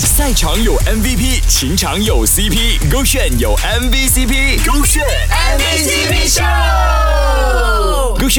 赛场有 MVP，情场有 CP，勾选有 MVCp，勾选。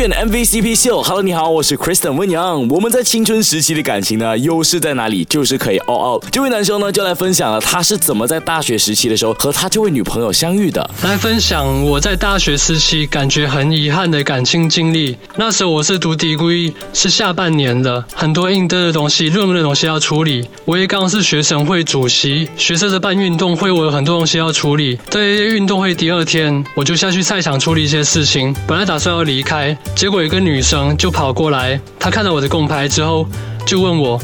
选 MVCP 秀，Hello，你好，我是 Kristen 温阳。我们在青春时期的感情呢，优势在哪里？就是可以 all out。这位男生呢，就来分享了他是怎么在大学时期的时候和他这位女朋友相遇的。来分享我在大学时期感觉很遗憾的感情经历。那时候我是读 degree，是下半年的，很多应对的东西、论文的东西要处理。我也刚是学生会主席，学生在办运动会，我有很多东西要处理。在运动会第二天，我就下去赛场处理一些事情。本来打算要离开，结果一个女生就跑过来，她看到我的供牌之后，就问我，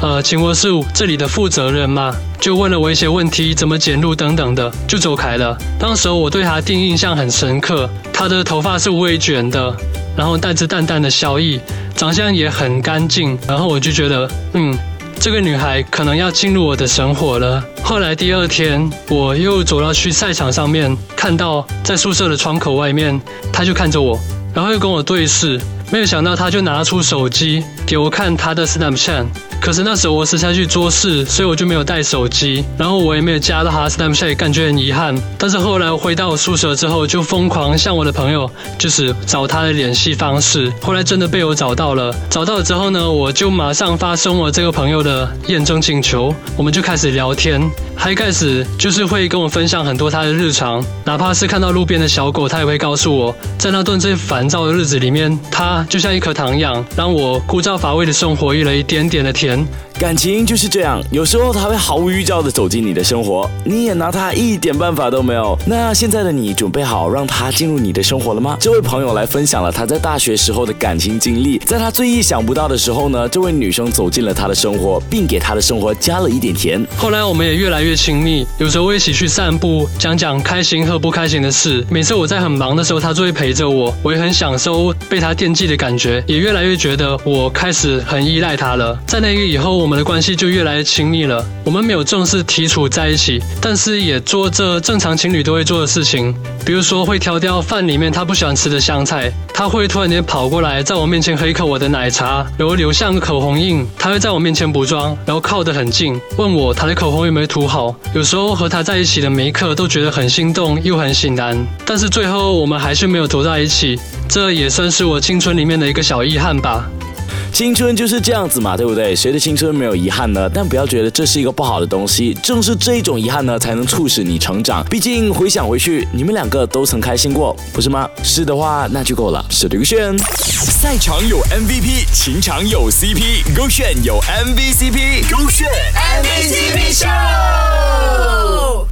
呃，请问是这里的负责人吗？就问了我一些问题，怎么捡路等等的，就走开了。当时我对她第一印象很深刻，她的头发是微卷的，然后带着淡淡的笑意，长相也很干净，然后我就觉得，嗯。这个女孩可能要进入我的生活了。后来第二天，我又走到去赛场上面，看到在宿舍的窗口外面，她就看着我，然后又跟我对视。没有想到，他就拿出手机给我看他的 Snapchat。可是那时候我是下去做事，所以我就没有带手机，然后我也没有加到他 Snapchat，感觉很遗憾。但是后来我回到我宿舍之后，就疯狂向我的朋友就是找他的联系方式。后来真的被我找到了，找到了之后呢，我就马上发送我这个朋友的验证请求，我们就开始聊天。还开始就是会跟我分享很多他的日常，哪怕是看到路边的小狗，他也会告诉我，在那段最烦躁的日子里面，他就像一颗糖一样，让我枯燥乏味的生活有了一点点的甜。 저는 感情就是这样，有时候他会毫无预兆的走进你的生活，你也拿他一点办法都没有。那现在的你准备好让他进入你的生活了吗？这位朋友来分享了他在大学时候的感情经历，在他最意想不到的时候呢，这位女生走进了他的生活，并给他的生活加了一点甜。后来我们也越来越亲密，有时候一起去散步，讲讲开心和不开心的事。每次我在很忙的时候，他就会陪着我，我也很享受被他惦记的感觉，也越来越觉得我开始很依赖他了。在那个以后，我们的关系就越来越亲密了。我们没有正式提出在一起，但是也做着正常情侣都会做的事情，比如说会挑掉饭里面他不喜欢吃的香菜，他会突然间跑过来在我面前喝一口我的奶茶，然后留下个口红印，他会在我面前补妆，然后靠得很近，问我他的口红有没有涂好。有时候和他在一起的每一刻都觉得很心动又很心难，但是最后我们还是没有走在一起，这也算是我青春里面的一个小遗憾吧。青春就是这样子嘛对不对？谁的青春没有遗憾呢？但不要觉得这是一个不好的东西正是这种遗憾呢才能促使你成长。毕竟回想回去你们两个都曾开心过不是吗？是的话那就够了。是的优先赛场有 mvp 情场有 cp 勾选有 mvcp 勾选 mvcp show